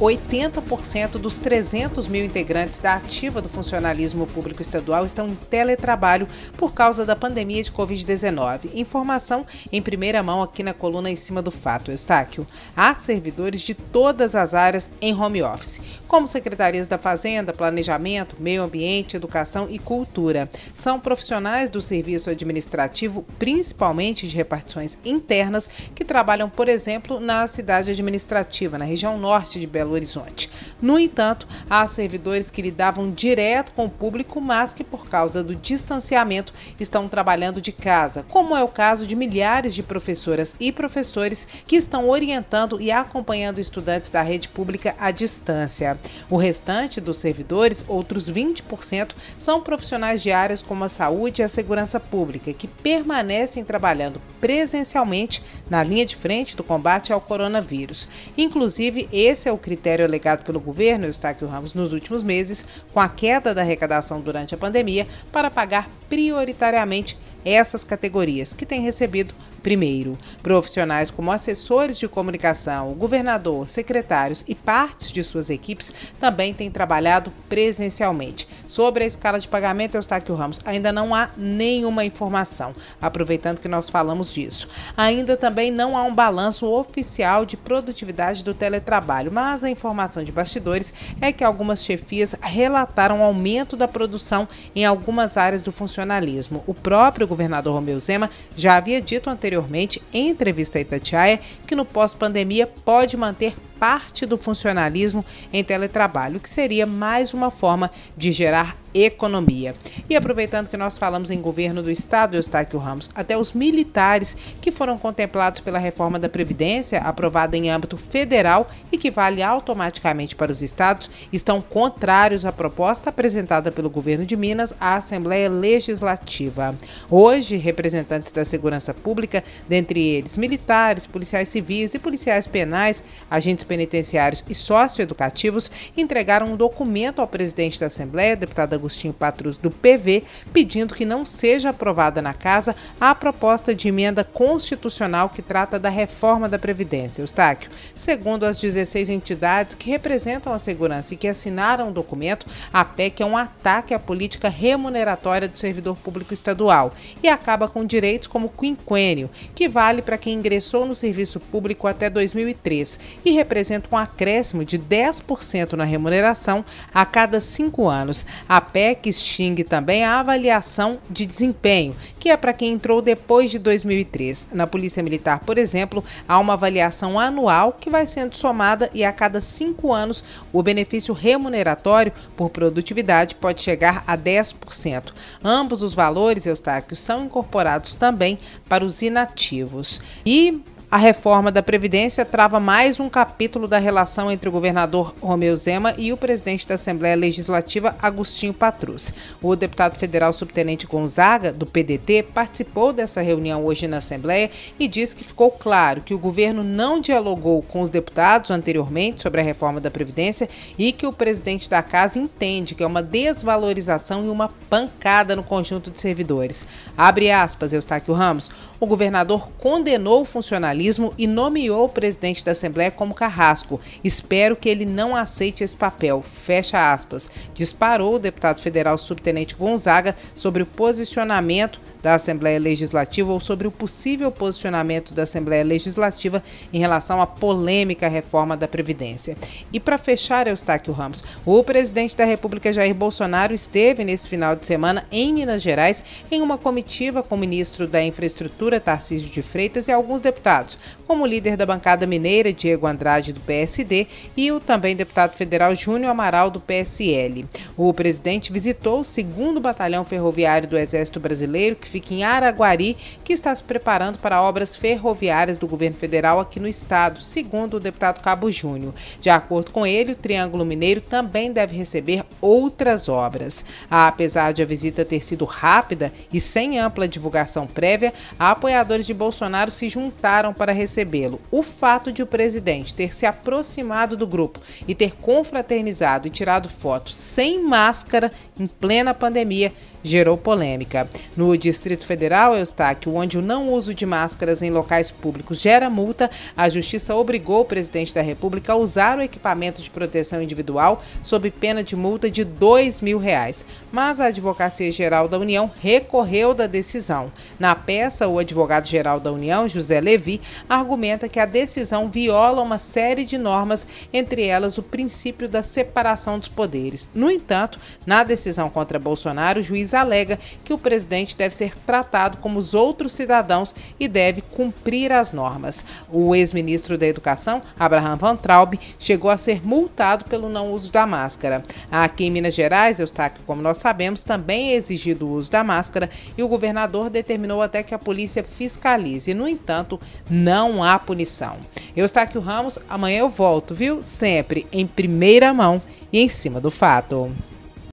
80% dos 300 mil integrantes da ativa do funcionalismo público estadual estão em teletrabalho por causa da pandemia de Covid-19. Informação em primeira mão aqui na coluna em cima do fato, Eustáquio. Há servidores de todas as áreas em home office, como secretarias da Fazenda, Planejamento, Meio Ambiente, Educação e Cultura. São profissionais do serviço administrativo, principalmente de repartições internas, que trabalham, por exemplo, na cidade administrativa, na região norte de Belo Belo Horizonte. No entanto, há servidores que lidavam direto com o público, mas que, por causa do distanciamento, estão trabalhando de casa, como é o caso de milhares de professoras e professores que estão orientando e acompanhando estudantes da rede pública à distância. O restante dos servidores, outros 20%, são profissionais de áreas como a saúde e a segurança pública, que permanecem trabalhando presencialmente na linha de frente do combate ao coronavírus. Inclusive, esse é o critério critério alegado pelo governo Eustáquio Ramos nos últimos meses, com a queda da arrecadação durante a pandemia, para pagar prioritariamente essas categorias que têm recebido Primeiro, profissionais como assessores de comunicação, governador, secretários e partes de suas equipes também têm trabalhado presencialmente. Sobre a escala de pagamento, Eustáquio Ramos, ainda não há nenhuma informação, aproveitando que nós falamos disso. Ainda também não há um balanço oficial de produtividade do teletrabalho, mas a informação de bastidores é que algumas chefias relataram aumento da produção em algumas áreas do funcionalismo. O próprio governador Romeu Zema já havia dito anteriormente em entrevista a Itatiaia que no pós-pandemia pode manter parte do funcionalismo em teletrabalho, que seria mais uma forma de gerar economia. E aproveitando que nós falamos em governo do Estado, Eustáquio Ramos, até os militares que foram contemplados pela reforma da Previdência, aprovada em âmbito federal e que vale automaticamente para os estados, estão contrários à proposta apresentada pelo governo de Minas à Assembleia Legislativa. Hoje, representantes da segurança pública, dentre eles militares, policiais civis e policiais penais, agentes penitenciários e socioeducativos entregaram um documento ao presidente da Assembleia, deputado Agostinho Patrus, do PV, pedindo que não seja aprovada na casa a proposta de emenda constitucional que trata da reforma da Previdência. Eustáquio, segundo as 16 entidades que representam a segurança e que assinaram o documento, a PEC é um ataque à política remuneratória do servidor público estadual e acaba com direitos como quinquênio, que vale para quem ingressou no serviço público até 2003 e representa representa um acréscimo de 10% na remuneração a cada cinco anos. A PEC extingue também a avaliação de desempenho, que é para quem entrou depois de 2003. Na Polícia Militar, por exemplo, há uma avaliação anual que vai sendo somada e a cada cinco anos o benefício remuneratório por produtividade pode chegar a 10%. Ambos os valores, Eustáquio, são incorporados também para os inativos. E a reforma da Previdência trava mais um capítulo da relação entre o governador Romeu Zema e o presidente da Assembleia Legislativa, Agostinho Patrus. O deputado federal subtenente Gonzaga, do PDT, participou dessa reunião hoje na Assembleia e disse que ficou claro que o governo não dialogou com os deputados anteriormente sobre a reforma da Previdência e que o presidente da casa entende que é uma desvalorização e uma pancada no conjunto de servidores. Abre aspas, Eustáquio Ramos. O governador condenou o funcionalismo jornalismo e nomeou o presidente da Assembleia como carrasco. Espero que ele não aceite esse papel. Fecha aspas. Disparou o deputado federal subtenente Gonzaga sobre o posicionamento da Assembleia Legislativa ou sobre o possível posicionamento da Assembleia Legislativa em relação à polêmica reforma da Previdência. E para fechar, Eustáquio Ramos, o presidente da República Jair Bolsonaro esteve nesse final de semana em Minas Gerais em uma comitiva com o ministro da Infraestrutura, Tarcísio de Freitas, e alguns deputados, como o líder da bancada mineira, Diego Andrade, do PSD, e o também deputado federal Júnior Amaral, do PSL. O presidente visitou o segundo Batalhão Ferroviário do Exército Brasileiro, que fica em Araguari, que está se preparando para obras ferroviárias do governo federal aqui no estado, segundo o deputado Cabo Júnior. De acordo com ele, o Triângulo Mineiro também deve receber outras obras. Apesar de a visita ter sido rápida e sem ampla divulgação prévia, apoiadores de Bolsonaro se juntaram para recebê-lo. O fato de o presidente ter se aproximado do grupo e ter confraternizado e tirado fotos sem máscara em plena pandemia gerou polêmica. No Distrito Federal, Eustáquio, onde o não uso de máscaras em locais públicos gera multa, a Justiça obrigou o presidente da República a usar o equipamento de proteção individual sob pena de multa de dois mil reais. Mas a Advocacia Geral da União recorreu da decisão. Na peça, o advogado-geral da União, José Levi, argumenta que a decisão viola uma série de normas, entre elas o princípio da separação dos poderes. No entanto, na decisão contra Bolsonaro, o juiz alega que o presidente deve ser tratado como os outros cidadãos e deve cumprir as normas. O ex-ministro da Educação, Abraham Van Traub, chegou a ser multado pelo não uso da máscara. Aqui em Minas Gerais, Eustáquio, como nós sabemos, também é exigido o uso da máscara e o governador determinou até que a polícia fiscalize. No entanto, não há punição. Eustáquio Ramos, amanhã eu volto, viu? Sempre em primeira mão e em cima do fato.